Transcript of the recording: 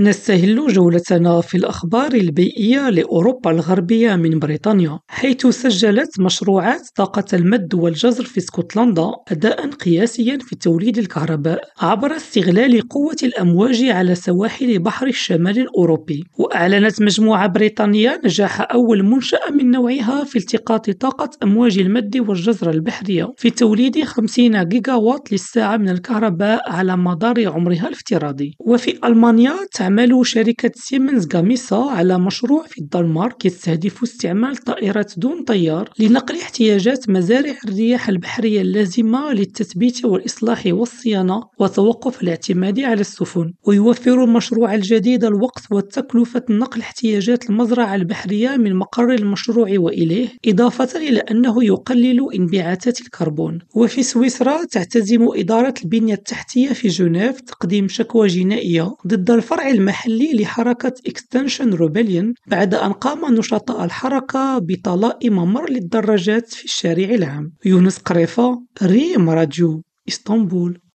نستهل جولتنا في الأخبار البيئية لأوروبا الغربية من بريطانيا، حيث سجلت مشروعات طاقة المد والجزر في اسكتلندا أداءً قياسيًا في توليد الكهرباء عبر استغلال قوة الأمواج على سواحل بحر الشمال الأوروبي، وأعلنت مجموعة بريطانية نجاح أول منشأة من نوعها في التقاط طاقة أمواج المد والجزر البحرية في توليد خمسين جيجاوات للساعة من الكهرباء على مدار عمرها الافتراضي، وفي ألمانيا تعمل شركة سيمنز غاميسا على مشروع في الدنمارك يستهدف استعمال طائرات دون طيار لنقل احتياجات مزارع الرياح البحرية اللازمة للتثبيت والإصلاح والصيانة وتوقف الاعتماد على السفن، ويوفر المشروع الجديد الوقت وتكلفة نقل احتياجات المزرعة البحرية من مقر المشروع وإليه، إضافة إلى أنه يقلل إنبعاثات الكربون، وفي سويسرا تعتزم إدارة البنية التحتية في جنيف تقديم شكوى جنائية ضد الفرع المحلي لحركة Extinction Rebellion بعد أن قام نشطاء الحركة بطلاء ممر للدراجات في الشارع العام. يونس قريفة ريم راديو إسطنبول